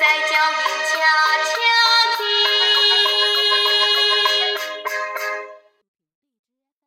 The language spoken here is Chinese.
在教。